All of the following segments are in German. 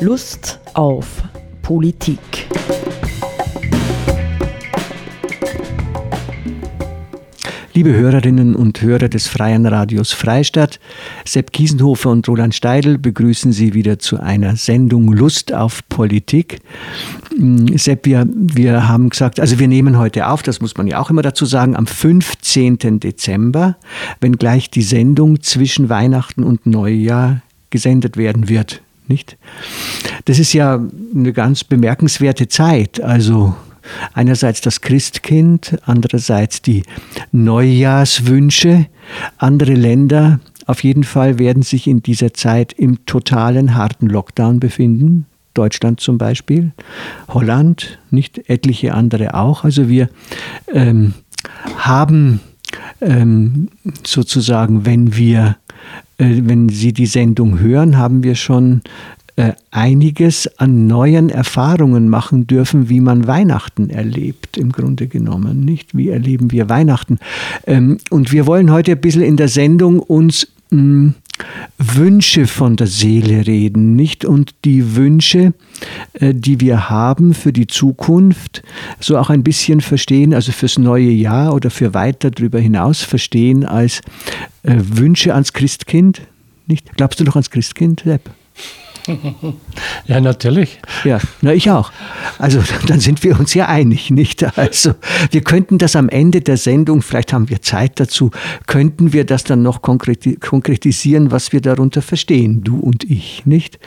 Lust auf Politik. Liebe Hörerinnen und Hörer des Freien Radios Freistadt, Sepp Kiesenhofer und Roland Steidl begrüßen Sie wieder zu einer Sendung Lust auf Politik. Mm, Sepp, wir, wir haben gesagt, also wir nehmen heute auf, das muss man ja auch immer dazu sagen, am 15. Dezember, wenn gleich die Sendung zwischen Weihnachten und Neujahr gesendet werden wird. Nicht? Das ist ja eine ganz bemerkenswerte Zeit. Also Einerseits das Christkind, andererseits die Neujahrswünsche. Andere Länder auf jeden Fall werden sich in dieser Zeit im totalen harten Lockdown befinden. Deutschland zum Beispiel, Holland, nicht etliche andere auch. Also wir ähm, haben ähm, sozusagen, wenn wir, wenn Sie die Sendung hören, haben wir schon äh, einiges an neuen Erfahrungen machen dürfen, wie man Weihnachten erlebt, im Grunde genommen. Nicht? Wie erleben wir Weihnachten? Ähm, und wir wollen heute ein bisschen in der Sendung uns mh, hm, Wünsche von der Seele reden, nicht? Und die Wünsche, äh, die wir haben für die Zukunft, so auch ein bisschen verstehen, also fürs neue Jahr oder für weiter darüber hinaus verstehen als äh, Wünsche ans Christkind, nicht? Glaubst du noch ans Christkind, Sepp? Ja, natürlich. Ja, na ich auch. Also dann sind wir uns ja einig, nicht? Also wir könnten das am Ende der Sendung, vielleicht haben wir Zeit dazu, könnten wir das dann noch konkretisieren, was wir darunter verstehen, du und ich, nicht?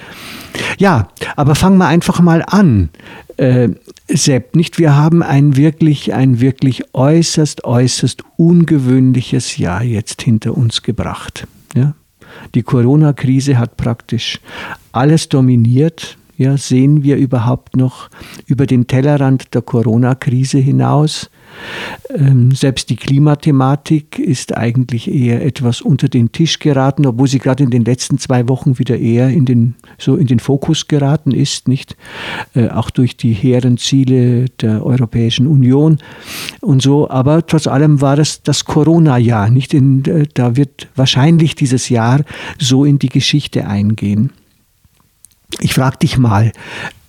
Ja, aber fangen wir einfach mal an. Äh, Sepp, nicht? Wir haben ein wirklich, ein wirklich äußerst, äußerst ungewöhnliches Jahr jetzt hinter uns gebracht. Ja? Die Corona-Krise hat praktisch alles dominiert. Ja, sehen wir überhaupt noch über den Tellerrand der Corona-Krise hinaus? Ähm, selbst die Klimathematik ist eigentlich eher etwas unter den Tisch geraten, obwohl sie gerade in den letzten zwei Wochen wieder eher in den, so in den Fokus geraten ist, nicht? Äh, auch durch die hehren Ziele der Europäischen Union und so. Aber trotz allem war es das Corona-Jahr, äh, da wird wahrscheinlich dieses Jahr so in die Geschichte eingehen. Ich frage dich mal,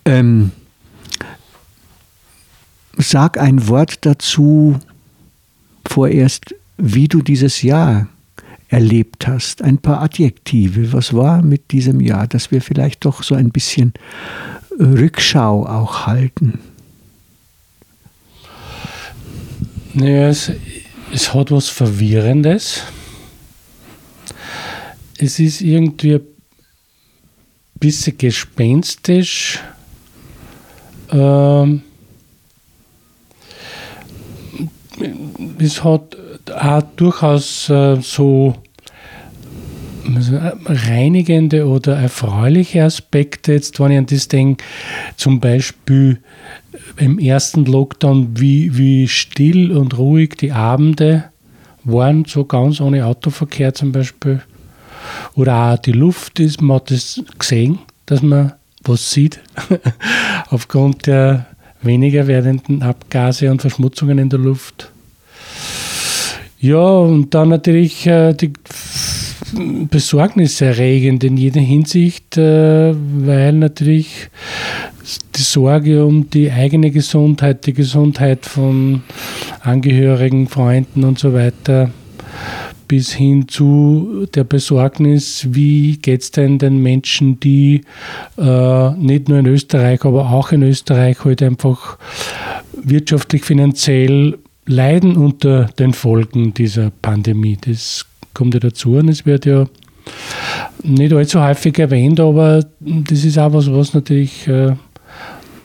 ähm, sag ein Wort dazu vorerst, wie du dieses Jahr erlebt hast. Ein paar Adjektive. Was war mit diesem Jahr, dass wir vielleicht doch so ein bisschen Rückschau auch halten? Naja, es, es hat was Verwirrendes. Es ist irgendwie ein bisschen gespenstisch. Ähm, es hat auch durchaus äh, so reinigende oder erfreuliche Aspekte. Jetzt, wenn ich an das denke, zum Beispiel im ersten Lockdown, wie, wie still und ruhig die Abende waren, so ganz ohne Autoverkehr zum Beispiel. Oder auch die Luft ist, man hat das gesehen, dass man was sieht, aufgrund der weniger werdenden Abgase und Verschmutzungen in der Luft. Ja, und dann natürlich äh, die besorgniserregend in jeder Hinsicht, äh, weil natürlich die Sorge um die eigene Gesundheit, die Gesundheit von Angehörigen, Freunden und so weiter, bis hin zu der Besorgnis, wie geht es denn den Menschen, die äh, nicht nur in Österreich, aber auch in Österreich halt einfach wirtschaftlich, finanziell leiden unter den Folgen dieser Pandemie. Das kommt ja dazu und es wird ja nicht allzu häufig erwähnt, aber das ist auch was, was natürlich äh,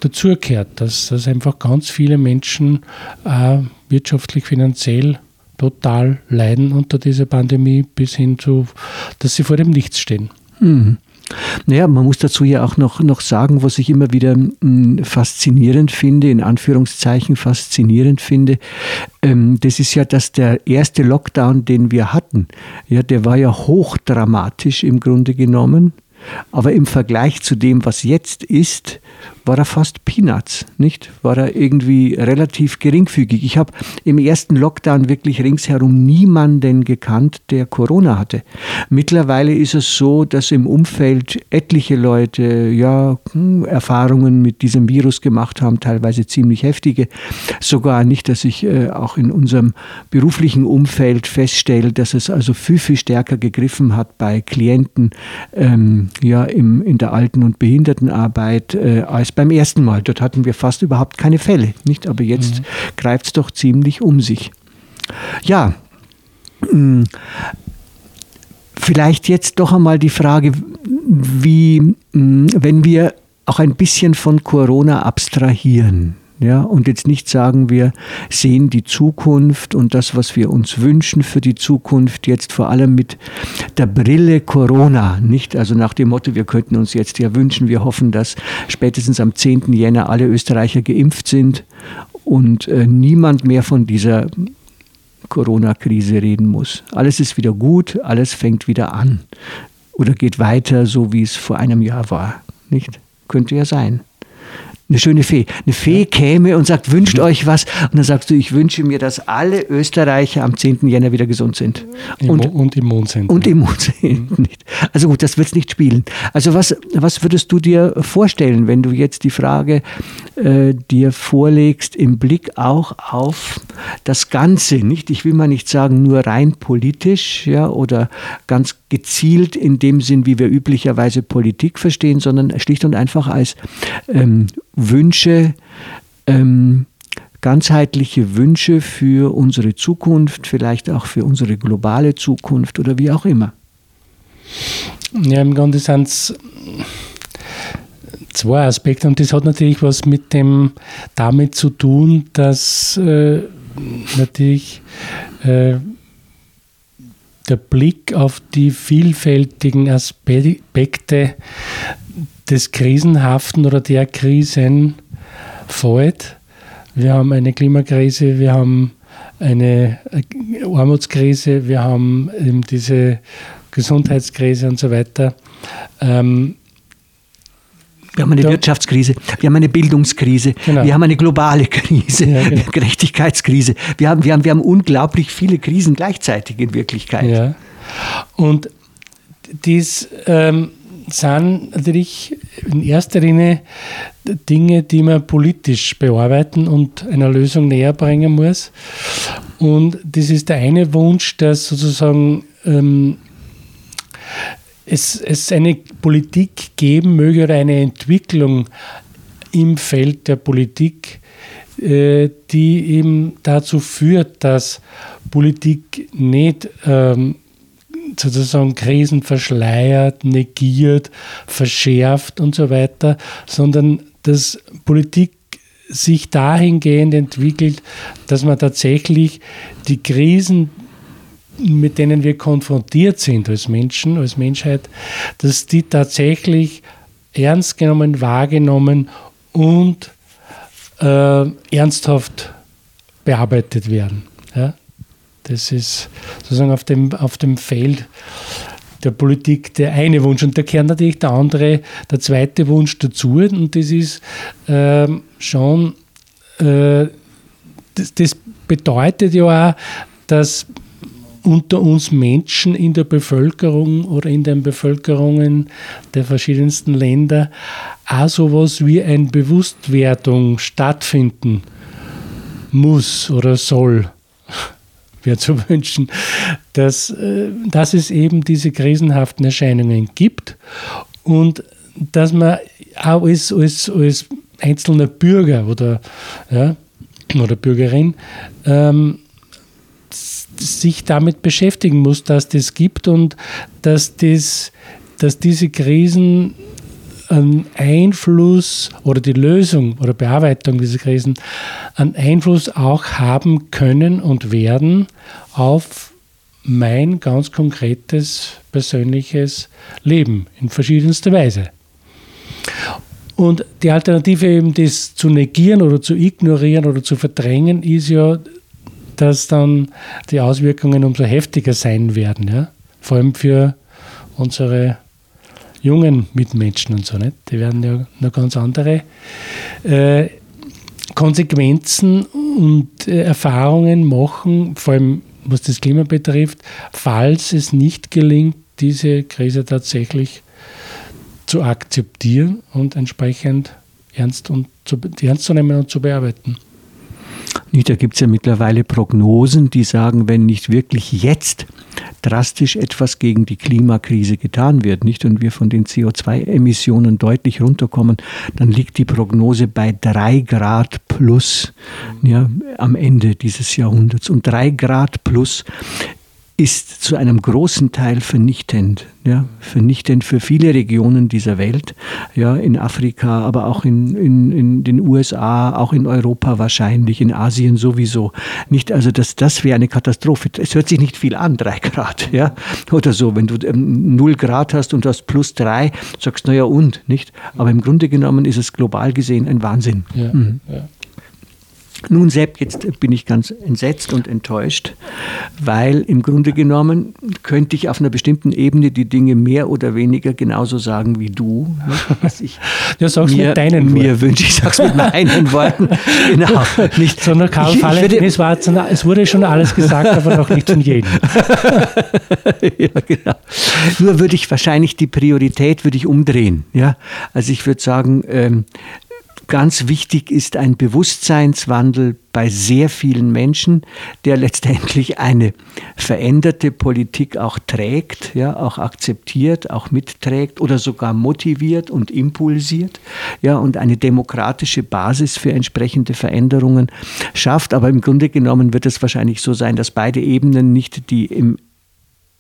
dazugehört, dass, dass einfach ganz viele Menschen äh, wirtschaftlich, finanziell total leiden unter dieser Pandemie bis hin zu, dass sie vor dem Nichts stehen. Mhm. Naja, man muss dazu ja auch noch, noch sagen, was ich immer wieder mh, hm, faszinierend finde, in Anführungszeichen faszinierend finde. Ähm, das ist ja, dass der erste Lockdown, den wir hatten, ja, der war ja hochdramatisch im Grunde genommen. Aber im Vergleich zu dem, was jetzt ist, war er fast Peanuts, nicht? War er irgendwie relativ geringfügig. Ich habe im ersten Lockdown wirklich ringsherum niemanden gekannt, der Corona hatte. Mittlerweile ist es so, dass im Umfeld etliche Leute ja hm, Erfahrungen mit diesem Virus gemacht haben, teilweise ziemlich heftige. Sogar nicht, dass ich äh, auch in unserem beruflichen Umfeld feststelle, dass es also viel, viel stärker gegriffen hat bei Klienten ähm, ja, im, in der Alten- und Behindertenarbeit äh, als beim ersten Mal. Dort hatten wir fast überhaupt keine Fälle, nicht? Aber jetzt mhm. greift es doch ziemlich um sich. Ja, hm, vielleicht jetzt doch einmal die Frage, wie, hm, wenn wir auch ein bisschen von Corona abstrahieren, ja, und jetzt nicht sagen, wir sehen die Zukunft und das, was wir uns wünschen für die Zukunft, jetzt vor allem mit der Brille Corona. Nicht also nach dem Motto, wir könnten uns jetzt ja wünschen, wir hoffen, dass spätestens am 10. Jänner alle Österreicher geimpft sind und äh, niemand mehr von dieser Corona-Krise reden muss. Alles ist wieder gut, alles fängt wieder an oder geht weiter, so wie es vor einem Jahr war. Nicht? Könnte ja sein eine schöne Fee. Eine Fee käme und sagt, wünscht mhm. euch was. Und dann sagst du, ich wünsche mir, dass alle Österreicher am 10. Jänner wieder gesund sind. Und, und im Mond sind. Und im Mond sind. Mhm. Also gut, das wird es nicht spielen. Also was, was würdest du dir vorstellen, wenn du jetzt die Frage äh, dir vorlegst, im Blick auch auf das Ganze, nicht? Ich will mal nicht sagen, nur rein politisch, ja, oder ganz gezielt in dem Sinn, wie wir üblicherweise Politik verstehen, sondern schlicht und einfach als ähm, Wünsche, ähm, ganzheitliche Wünsche für unsere Zukunft, vielleicht auch für unsere globale Zukunft oder wie auch immer. Ja, im Grunde sind es zwei Aspekte und das hat natürlich was mit dem damit zu tun, dass äh, natürlich äh, der Blick auf die vielfältigen Aspekte des Krisenhaften oder der Krisen fällt. Wir haben eine Klimakrise, wir haben eine Armutskrise, wir haben eben diese Gesundheitskrise und so weiter. Ähm, wir haben eine da, Wirtschaftskrise, wir haben eine Bildungskrise, genau. wir haben eine globale Krise, ja, genau. Gerechtigkeitskrise. Wir haben, wir, haben, wir haben unglaublich viele Krisen gleichzeitig in Wirklichkeit. Ja. Und dies ähm, sind natürlich in erster Linie Dinge, die man politisch bearbeiten und einer Lösung näher bringen muss. Und das ist der eine Wunsch, dass sozusagen ähm, es, es eine Politik geben möge oder eine Entwicklung im Feld der Politik, äh, die eben dazu führt, dass Politik nicht ähm, sozusagen Krisen verschleiert, negiert, verschärft und so weiter, sondern dass Politik sich dahingehend entwickelt, dass man tatsächlich die Krisen, mit denen wir konfrontiert sind als Menschen, als Menschheit, dass die tatsächlich ernst genommen, wahrgenommen und äh, ernsthaft bearbeitet werden. Ja? Das ist sozusagen auf dem, auf dem Feld der Politik der eine Wunsch. Und da gehört natürlich der andere, der zweite Wunsch dazu. Und das ist äh, schon, äh, das, das bedeutet ja auch, dass unter uns Menschen in der Bevölkerung oder in den Bevölkerungen der verschiedensten Länder auch sowas wie eine Bewusstwerdung stattfinden muss oder soll. Wäre zu wünschen, dass, äh, dass es eben diese krisenhaften Erscheinungen gibt und dass man auch als, als, als einzelner Bürger oder, ja, oder Bürgerin ähm, sich damit beschäftigen muss, dass das gibt und dass, das, dass diese Krisen einen Einfluss oder die Lösung oder Bearbeitung dieser Krisen einen Einfluss auch haben können und werden auf mein ganz konkretes persönliches Leben in verschiedenster Weise. Und die Alternative eben das zu negieren oder zu ignorieren oder zu verdrängen ist ja dass dann die Auswirkungen umso heftiger sein werden. Ja? Vor allem für unsere jungen Mitmenschen und so. Nicht? Die werden ja noch ganz andere äh, Konsequenzen und äh, Erfahrungen machen, vor allem was das Klima betrifft, falls es nicht gelingt, diese Krise tatsächlich zu akzeptieren und entsprechend ernst, und zu, ernst zu nehmen und zu bearbeiten. Da gibt es ja mittlerweile Prognosen, die sagen, wenn nicht wirklich jetzt drastisch etwas gegen die Klimakrise getan wird, nicht und wir von den CO2-Emissionen deutlich runterkommen, dann liegt die Prognose bei drei Grad plus ja, am Ende dieses Jahrhunderts. Und drei Grad plus ist zu einem großen Teil vernichtend. Ja, vernichtend für viele Regionen dieser Welt, ja, in Afrika, aber auch in, in, in den USA, auch in Europa wahrscheinlich, in Asien sowieso. Nicht, also das, das wäre eine Katastrophe. Es hört sich nicht viel an, drei Grad, ja, oder so. Wenn du ähm, null Grad hast und du hast plus drei, sagst du, naja, und, nicht? Aber im Grunde genommen ist es global gesehen ein Wahnsinn. Ja, mhm. ja. Nun, Sepp, jetzt bin ich ganz entsetzt und enttäuscht, weil im Grunde genommen könnte ich auf einer bestimmten Ebene die Dinge mehr oder weniger genauso sagen wie du. Was ich ja, sag's mir, mit deinen Worten. Mir wünsche ich, sag's mit meinen Worten. Genau. Nicht, Sondern Karl ich, Falle, ich es, war, es wurde schon alles gesagt, aber noch nicht von jedem. ja, genau. Nur würde ich wahrscheinlich die Priorität würde ich umdrehen. Ja? Also ich würde sagen, ähm, Ganz wichtig ist ein Bewusstseinswandel bei sehr vielen Menschen, der letztendlich eine veränderte Politik auch trägt, ja, auch akzeptiert, auch mitträgt oder sogar motiviert und impulsiert, ja, und eine demokratische Basis für entsprechende Veränderungen schafft. Aber im Grunde genommen wird es wahrscheinlich so sein, dass beide Ebenen nicht die im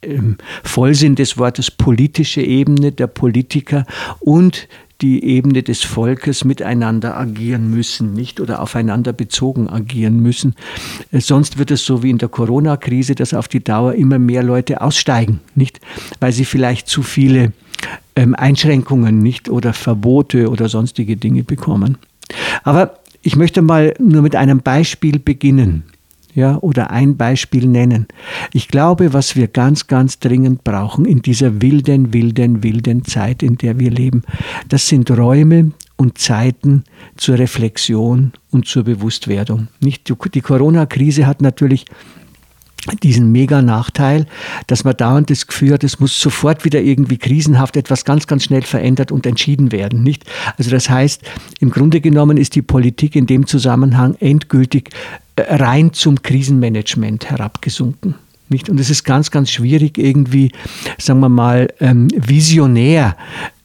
im Vollsinn des Wortes politische Ebene der Politiker und die Ebene des Volkes miteinander agieren müssen, nicht oder aufeinander bezogen agieren müssen. Äh, sonst wird es so wie in der Corona-Krise, dass auf die Dauer immer mehr Leute aussteigen, nicht, weil sie vielleicht zu viele ähm, Einschränkungen nicht oder Verbote oder sonstige Dinge bekommen. Aber ich möchte mal nur mit einem Beispiel beginnen ja, oder ein Beispiel nennen. Ich glaube, was wir ganz, ganz dringend brauchen in dieser wilden, wilden, wilden Zeit, in der wir leben, das sind Räume und Zeiten zur Reflexion und zur Bewusstwerdung. Nicht die Corona-Krise hat natürlich diesen mega Nachteil, dass man dauernd das Gefühl hat, es muss sofort wieder irgendwie krisenhaft etwas ganz, ganz schnell verändert und entschieden werden. Nicht? Also das heißt, im Grunde genommen ist die Politik in dem Zusammenhang endgültig rein zum Krisenmanagement herabgesunken. Nicht? Und es ist ganz, ganz schwierig, irgendwie, sagen wir mal, ähm, visionär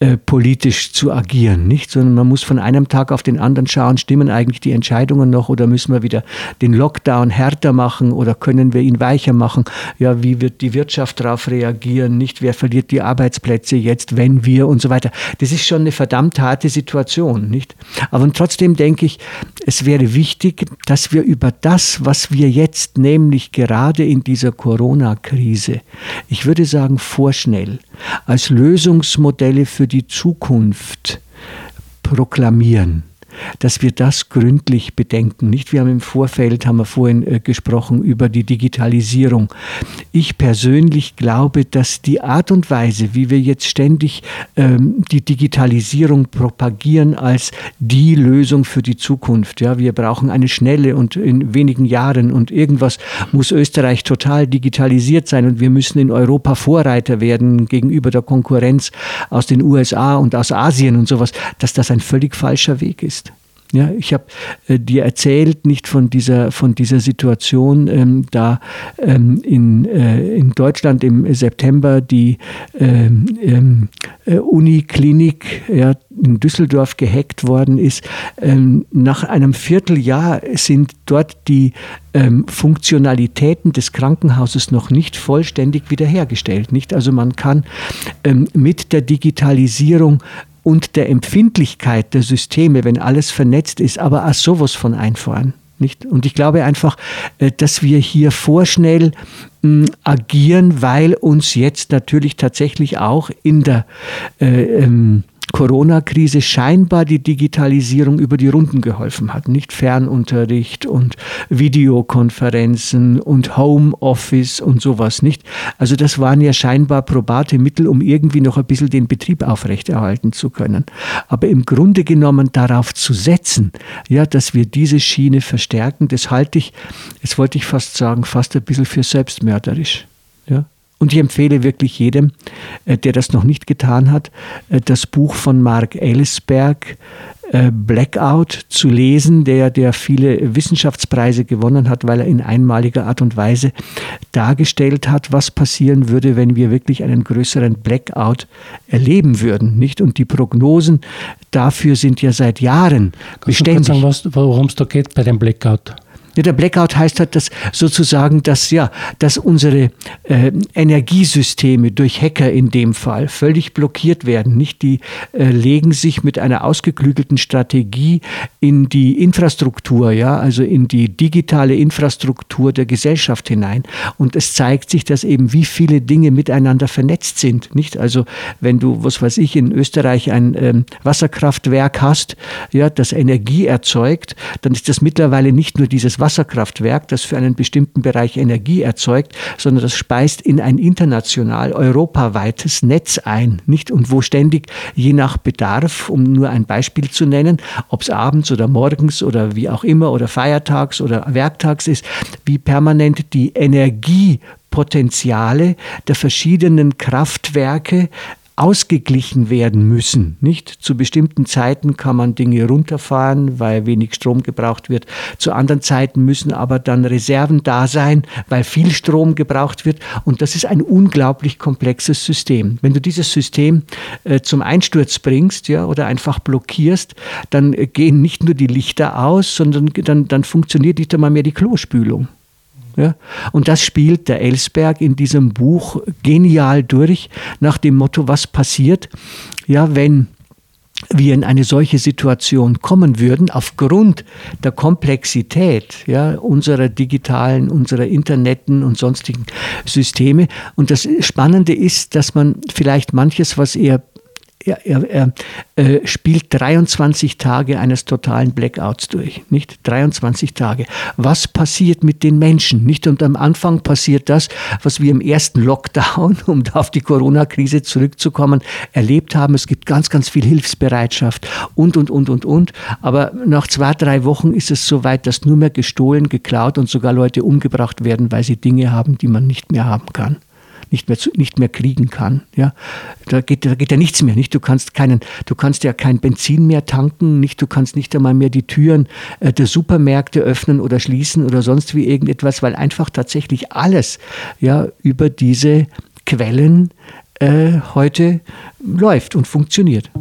äh, politisch zu agieren, nicht? Sondern man muss von einem Tag auf den anderen schauen, stimmen eigentlich die Entscheidungen noch oder müssen wir wieder den Lockdown härter machen oder können wir ihn weicher machen? Ja, wie wird die Wirtschaft darauf reagieren? Nicht? Wer verliert die Arbeitsplätze jetzt, wenn wir und so weiter? Das ist schon eine verdammt harte Situation, nicht? Aber trotzdem denke ich, es wäre wichtig, dass wir über das, was wir jetzt nämlich gerade in dieser Corona-Krise, ich würde sagen vorschnell, als Lösungsmodelle für die Zukunft proklamieren dass wir das gründlich bedenken. Nicht, wir haben im Vorfeld, haben wir vorhin äh, gesprochen über die Digitalisierung. Ich persönlich glaube, dass die Art und Weise, wie wir jetzt ständig ähm, die Digitalisierung propagieren als die Lösung für die Zukunft. Ja, wir brauchen eine schnelle und in wenigen Jahren und irgendwas muss Österreich total digitalisiert sein und wir müssen in Europa Vorreiter werden gegenüber der Konkurrenz aus den USA und aus Asien und sowas, dass das ein völlig falscher Weg ist. Ja, ich habe äh, dir erzählt, nicht von dieser, von dieser Situation, ähm, da ähm, in, äh, in Deutschland im September die ähm, ähm äh, Uniklinik ja, in Düsseldorf gehackt worden ist. Ähm, nach einem Vierteljahr sind dort die ähm, Funktionalitäten des Krankenhauses noch nicht vollständig wiederhergestellt. Nicht? Also man kann mit der Digitalisierung und der Empfindlichkeit der Systeme, wenn alles vernetzt ist, aber auch sowas von einfahren. Nicht? Und ich glaube einfach, äh, dass wir hier vorschnell hm, agieren, weil uns jetzt natürlich tatsächlich auch in der äh, ähm, Corona-Krise scheinbar die Digitalisierung über die Runden geholfen hat. Nicht Fernunterricht und Videokonferenzen und Homeoffice und sowas nicht. Also das waren ja scheinbar probate Mittel, um irgendwie noch ein bisschen den Betrieb aufrechterhalten zu können. Aber im Grunde genommen darauf zu setzen, ja, dass wir diese Schiene verstärken, das halte ich, jetzt wollte ich fast sagen, fast ein bisschen für selbstmörderisch. Ja. Und ich empfehle wirklich jedem, äh, der das noch nicht getan hat, äh, das Buch von Mark Ellisberg, äh, Blackout zu lesen, der, der viele Wissenschaftspreise gewonnen hat, weil er in einmaliger Art und Weise dargestellt hat, was passieren würde, wenn wir wirklich einen größeren Blackout erleben würden. Nicht? Und die Prognosen dafür sind ja seit Jahren Kannst beständig. Du sagen, worum es da geht bei dem Blackout? Der Blackout heißt halt, dass sozusagen, dass ja, dass unsere äh, Energiesysteme durch Hacker in dem Fall völlig blockiert werden. Nicht die äh, legen sich mit einer ausgeklügelten Strategie in die Infrastruktur, ja, also in die digitale Infrastruktur der Gesellschaft hinein. Und es zeigt sich, dass eben wie viele Dinge miteinander vernetzt sind. Nicht also, wenn du, was weiß ich, in Österreich ein ähm, Wasserkraftwerk hast, ja, das Energie erzeugt, dann ist das mittlerweile nicht nur dieses Wasserkraftwerk, das für einen bestimmten Bereich Energie erzeugt, sondern das speist in ein international europaweites Netz ein, nicht? Und wo ständig je nach Bedarf, um nur ein Beispiel zu nennen, ob es abends oder morgens oder wie auch immer oder feiertags oder werktags ist, wie permanent die Energiepotenziale der verschiedenen Kraftwerke ausgeglichen werden müssen. Nicht zu bestimmten Zeiten kann man Dinge runterfahren, weil wenig Strom gebraucht wird. Zu anderen Zeiten müssen aber dann Reserven da sein, weil viel Strom gebraucht wird. Und das ist ein unglaublich komplexes System. Wenn du dieses System äh, zum Einsturz bringst, ja, oder einfach blockierst, dann gehen nicht nur die Lichter aus, sondern dann, dann funktioniert nicht einmal mehr die Klospülung. Ja? Und das spielt der Ellsberg in diesem Buch genial durch, nach dem Motto, was passiert, ja, wenn wir in eine solche Situation kommen würden, aufgrund der Komplexität ja, unserer digitalen, unserer Interneten und sonstigen Systeme. Und das Spannende ist, dass man vielleicht manches, was eher er, er, er äh, spielt 23 Tage eines totalen Blackouts durch, nicht 23 Tage. Was passiert mit den Menschen? Nicht und am Anfang passiert das, was wir im ersten Lockdown, um auf die Corona-Krise zurückzukommen, erlebt haben. Es gibt ganz, ganz viel Hilfsbereitschaft und und und und und. Aber nach zwei, drei Wochen ist es so weit, dass nur mehr gestohlen, geklaut und sogar Leute umgebracht werden, weil sie Dinge haben, die man nicht mehr haben kann nicht mehr, nicht mehr kriegen kann. Ja? Da, geht, da geht ja nichts mehr. Nicht? Du, kannst keinen, du kannst ja kein Benzin mehr tanken, nicht? du kannst nicht einmal mehr die Türen äh, der Supermärkte öffnen oder schließen oder sonst wie irgendetwas, weil einfach tatsächlich alles ja, über diese Quellen äh, heute läuft und funktioniert.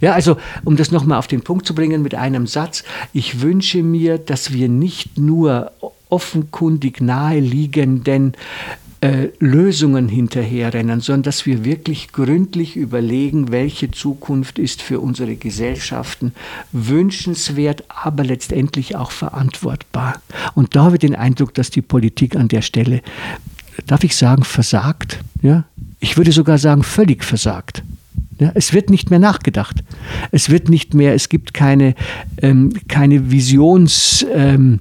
Ja, also um das nochmal auf den Punkt zu bringen mit einem Satz, ich wünsche mir, dass wir nicht nur offenkundig naheliegenden äh, Lösungen hinterherrennen, sondern dass wir wirklich gründlich überlegen, welche Zukunft ist für unsere Gesellschaften wünschenswert, aber letztendlich auch verantwortbar. Und da habe ich den Eindruck, dass die Politik an der Stelle, darf ich sagen, versagt. Ja? Ich würde sogar sagen, völlig versagt. Es wird nicht mehr nachgedacht. Es wird nicht mehr, es gibt keine, ähm, keine Visions, ähm,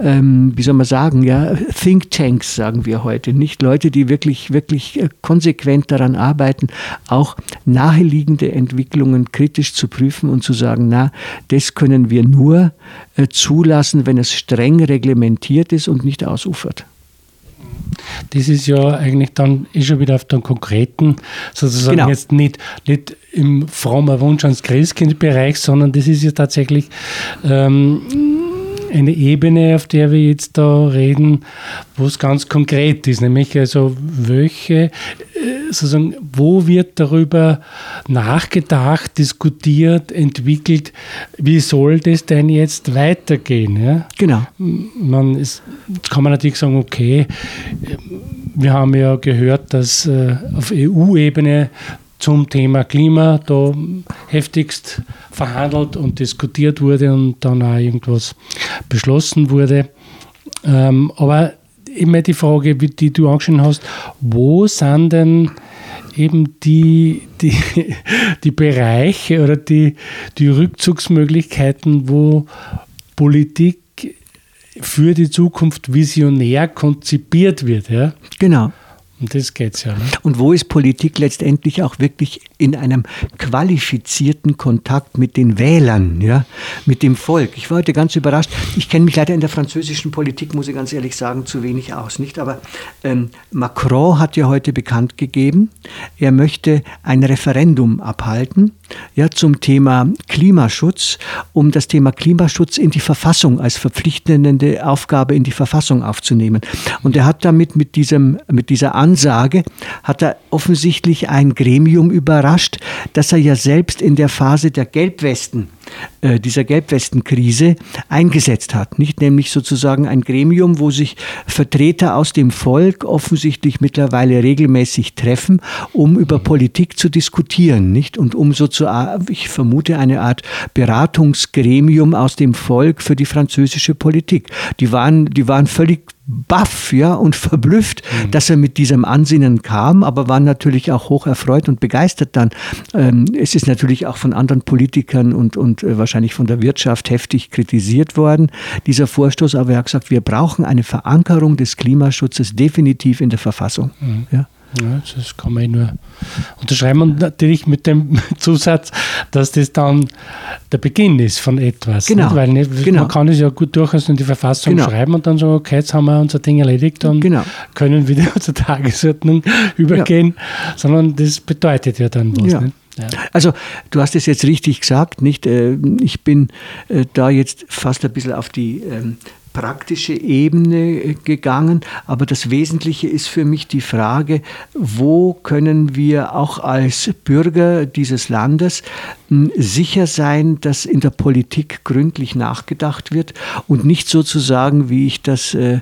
ähm, wie soll man sagen, ja, Thinktanks, sagen wir heute. Nicht Leute, die wirklich, wirklich äh, konsequent daran arbeiten, auch naheliegende Entwicklungen kritisch zu prüfen und zu sagen, na, das können wir nur äh, zulassen, wenn es streng reglementiert ist und nicht ausufert. Das ist ja eigentlich dann eh schon wieder auf den konkreten, sozusagen genau. jetzt nicht, nicht im frommer Wunsch ans Christkind-Bereich, sondern das ist ja tatsächlich ähm, eine Ebene, auf der wir jetzt da reden, wo es ganz konkret ist, nämlich also welche, äh, sozusagen, wo wird darüber nachgedacht, diskutiert, entwickelt, wie soll das denn jetzt weitergehen? Ja? Genau. Man ist, jetzt kann man natürlich sagen, okay, wir haben ja gehört, dass äh, auf EU-Ebene zum Thema Klima da heftigst verhandelt und diskutiert wurde und dann auch irgendwas beschlossen wurde. Ähm, aber immer die Frage, die du angeschaut hast, wo sind denn eben die, die, die Bereiche oder die, die Rückzugsmöglichkeiten, wo Politik für die Zukunft visionär konzipiert wird. Ja? Genau. Um das geht es ja. Ne? Und wo ist Politik letztendlich auch wirklich in einem qualifizierten Kontakt mit den Wählern, ja, mit dem Volk? Ich war heute ganz überrascht. Ich kenne mich leider in der französischen Politik, muss ich ganz ehrlich sagen, zu wenig aus, nicht? Aber ähm, Macron hat ja heute bekannt gegeben, er möchte ein Referendum abhalten, ja, zum Thema Klimaschutz, um das Thema Klimaschutz in die Verfassung als verpflichtende Aufgabe in die Verfassung aufzunehmen. Und er hat damit mit diesem, mit dieser Ansage hat er offensichtlich ein Gremium überrascht, das er ja selbst in der Phase der Gelbwesten dieser Gelbwestenkrise eingesetzt hat. Nicht nämlich sozusagen ein Gremium, wo sich Vertreter aus dem Volk offensichtlich mittlerweile regelmäßig treffen, um über Politik zu diskutieren, nicht und um so zu, ich vermute eine Art Beratungsgremium aus dem Volk für die französische Politik. Die waren, die waren völlig baff ja, und verblüfft, mhm. dass er mit diesem Ansinnen kam, aber waren natürlich auch hoch erfreut und begeistert dann. Ähm, es ist natürlich auch von anderen Politikern und, und äh, wahrscheinlich von der Wirtschaft heftig kritisiert worden, dieser Vorstoß, aber er hat gesagt, wir brauchen eine Verankerung des Klimaschutzes definitiv in der Verfassung. Mhm. Ja. Ja, das kann man eh nur unterschreiben und natürlich mit dem Zusatz, dass das dann der Beginn ist von etwas. Genau. Nicht? Weil nicht, genau. man kann es ja gut durchaus in die Verfassung genau. schreiben und dann sagen, okay, jetzt haben wir unser Ding erledigt und genau. können wieder zur Tagesordnung übergehen, ja. sondern das bedeutet ja dann was. Ja. Ja. Also du hast es jetzt richtig gesagt, nicht? Äh, ich bin äh, da jetzt fast ein bisschen auf die ähm, praktische Ebene äh, gegangen, aber das Wesentliche ist für mich die Frage, wo können wir auch als Bürger dieses Landes hm, sicher sein, dass in der Politik gründlich nachgedacht wird und nicht sozusagen, wie ich das äh,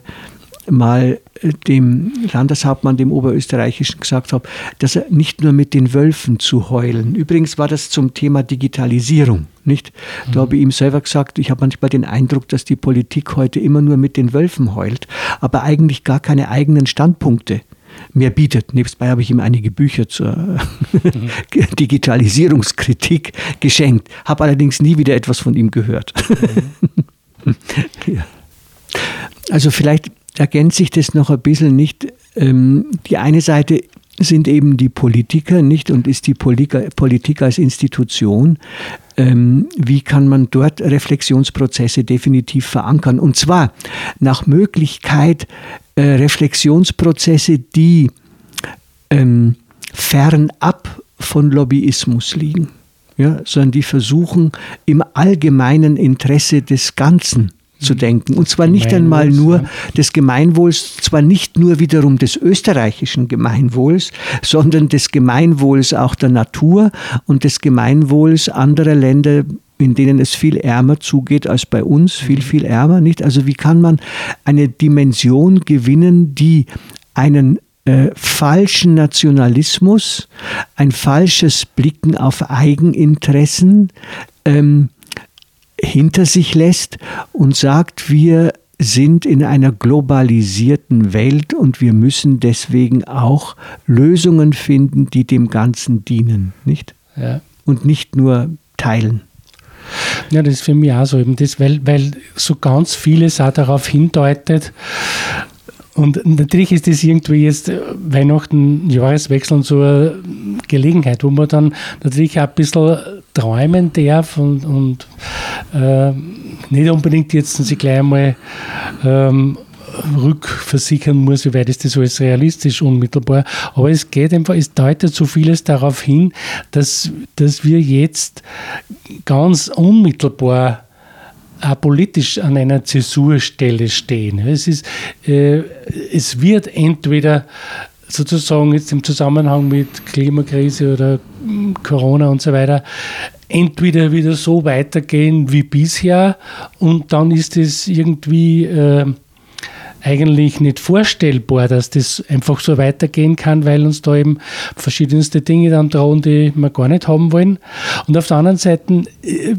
mal äh, dem Landeshauptmann, dem Oberösterreichischen, gesagt habe, dass er nicht nur mit den Wölfen zu heulen. Übrigens war das zum Thema Digitalisierung. Nicht? Da habe ich ihm selber gesagt, ich habe manchmal den Eindruck, dass die Politik heute immer nur mit den Wölfen heult, aber eigentlich gar keine eigenen Standpunkte mehr bietet. Nebstbei habe ich ihm einige Bücher zur mhm. Digitalisierungskritik geschenkt, habe allerdings nie wieder etwas von ihm gehört. Mhm. ja. Also vielleicht ergänzt sich das noch ein bisschen nicht. Ähm, die eine Seite sind eben die Politiker nicht und ist die Politik als Institution. Ähm, wie kann man dort Reflexionsprozesse definitiv verankern? Und zwar nach Möglichkeit äh, Reflexionsprozesse, die ähm, fernab von Lobbyismus liegen, ja, sondern die versuchen im allgemeinen Interesse des Ganzen zu denken. Und zwar nicht einmal nur des Gemeinwohls, zwar nicht nur wiederum des österreichischen Gemeinwohls, sondern des Gemeinwohls auch der Natur und des Gemeinwohls anderer Länder, in denen es viel ärmer zugeht als bei uns, viel, mhm. viel ärmer, nicht? Also wie kann man eine Dimension gewinnen, die einen äh, falschen Nationalismus, ein falsches Blicken auf Eigeninteressen, ähm, hinter sich lässt und sagt, wir sind in einer globalisierten Welt und wir müssen deswegen auch Lösungen finden, die dem Ganzen dienen, nicht? Ja. Und nicht nur teilen. Ja, das ist für mich auch so, eben das, weil, weil so ganz vieles auch darauf hindeutet, und natürlich ist das irgendwie jetzt Weihnachten, Jahreswechsel und so eine Gelegenheit, wo man dann natürlich auch ein bisschen träumen darf und, und äh, nicht unbedingt jetzt sich gleich einmal ähm, rückversichern muss, wie weit ist das alles realistisch, unmittelbar. Aber es geht einfach, es deutet so vieles darauf hin, dass, dass wir jetzt ganz unmittelbar auch politisch an einer Zäsurstelle stehen. Es, ist, äh, es wird entweder sozusagen jetzt im Zusammenhang mit Klimakrise oder hm, Corona und so weiter entweder wieder so weitergehen wie bisher und dann ist es irgendwie äh, eigentlich nicht vorstellbar, dass das einfach so weitergehen kann, weil uns da eben verschiedenste Dinge dann drohen, die wir gar nicht haben wollen. Und auf der anderen Seite äh,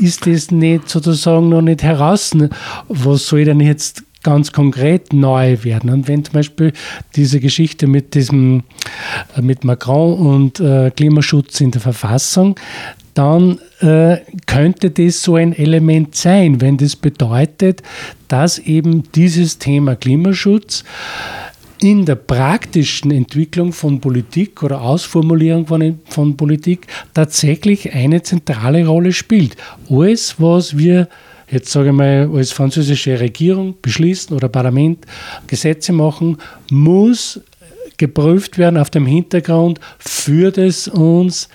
ist das nicht sozusagen noch nicht heraus, was soll denn jetzt ganz konkret neu werden. Und wenn zum Beispiel diese Geschichte mit diesem, äh, mit Macron und äh, Klimaschutz in der Verfassung, dann äh, könnte das so ein Element sein, wenn das bedeutet, dass eben dieses Thema Klimaschutz in der praktischen Entwicklung von Politik oder Ausformulierung von, von Politik tatsächlich eine zentrale Rolle spielt. Alles, was wir jetzt sage ich mal, als französische Regierung beschließen oder Parlament Gesetze machen, muss geprüft werden auf dem Hintergrund, führt es uns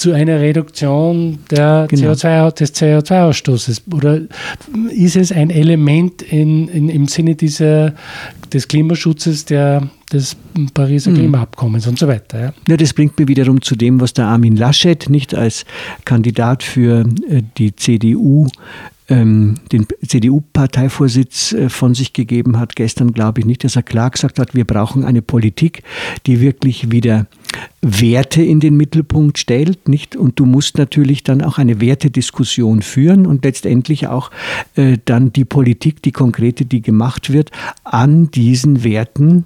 zu einer Reduktion der genau. CO2, des CO2-Ausstoßes? Oder ist es ein Element in, in, im Sinne dieser, des Klimaschutzes der, des Pariser mhm. Klimaabkommens und so weiter. Ja. ja. das bringt mir wiederum zu dem, was der Armin Laschet nicht als Kandidat für äh, die CDU ähm, den CDU-Parteivorsitz äh, von sich gegeben hat, gestern glaube ich nicht, dass er klar gesagt hat, wir brauchen eine Politik, die wirklich wieder Werte in den Mittelpunkt stellt, nicht? Und du musst natürlich dann auch eine Wertediskussion führen und letztendlich auch äh, dann die Politik, die konkrete, die gemacht wird, an diesen Werten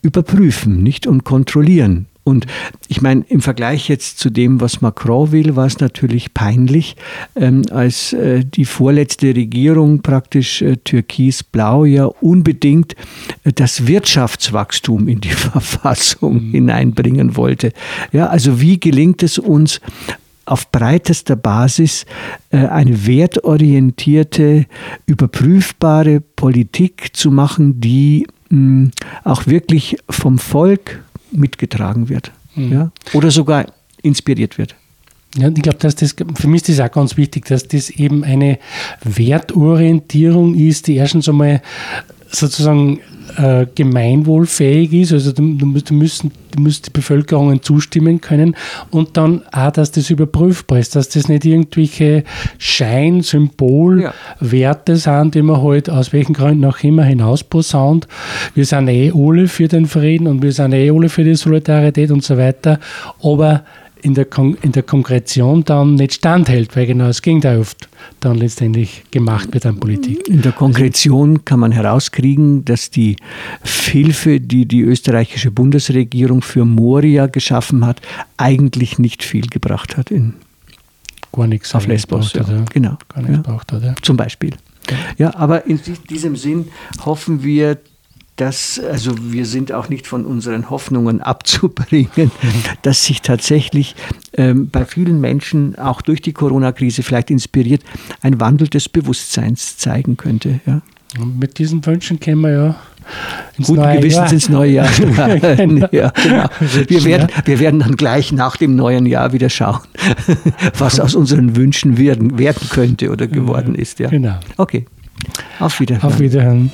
überprüfen, nicht? Und kontrollieren. Und ich meine, im Vergleich jetzt zu dem, was Macron will, war es natürlich peinlich, ähm, als äh, die vorletzte Regierung praktisch äh, türkis-blau ja unbedingt äh, das Wirtschaftswachstum in die Verfassung mhm. hineinbringen wollte. Ja, also wie gelingt es uns, auf breitester Basis äh, eine wertorientierte, überprüfbare Politik zu machen, die mh, auch wirklich vom Volk mitgetragen wird. Mhm. Ja? Oder sogar inspiriert wird. Ja, ich glaube, dass das, für mich ist das auch ganz wichtig, dass das eben eine Wertorientierung ist, die erstens einmal sozusagen äh, gemeinwohlfähig ist, also da, da, müssen, da müssen die Bevölkerungen zustimmen können und dann auch, dass das überprüfbar ist, dass das nicht irgendwelche Schein-Symbolwerte ja. sind, die man halt aus welchen Gründen auch immer hinausposaunt. Wir sind eh alle für den Frieden und wir sind eh alle für die Solidarität und so weiter, aber in der, Kon in der Konkretion dann nicht standhält, weil genau das Gegenteil oft dann letztendlich gemacht wird an Politik. In der Konkretion kann man herauskriegen, dass die Hilfe, die die österreichische Bundesregierung für Moria geschaffen hat, eigentlich nicht viel gebracht hat in Gar nichts auf Lesbos. Ja. Hat, genau. Gar nichts ja. braucht hat, ja. Zum Beispiel. Ja, aber in diesem Sinn hoffen wir, dass, also wir sind auch nicht von unseren Hoffnungen abzubringen, dass sich tatsächlich ähm, bei vielen Menschen auch durch die Corona-Krise vielleicht inspiriert ein Wandel des Bewusstseins zeigen könnte. Ja. Und mit diesen Wünschen können wir ja ins Guten Gewissens Jahr. ins neue Jahr. genau. Ja, genau. Wir, werden, wir werden dann gleich nach dem neuen Jahr wieder schauen, was aus unseren Wünschen werden, werden könnte oder geworden ist. Ja. Genau. Okay. Auf Wiederhören. Auf Wiederhören.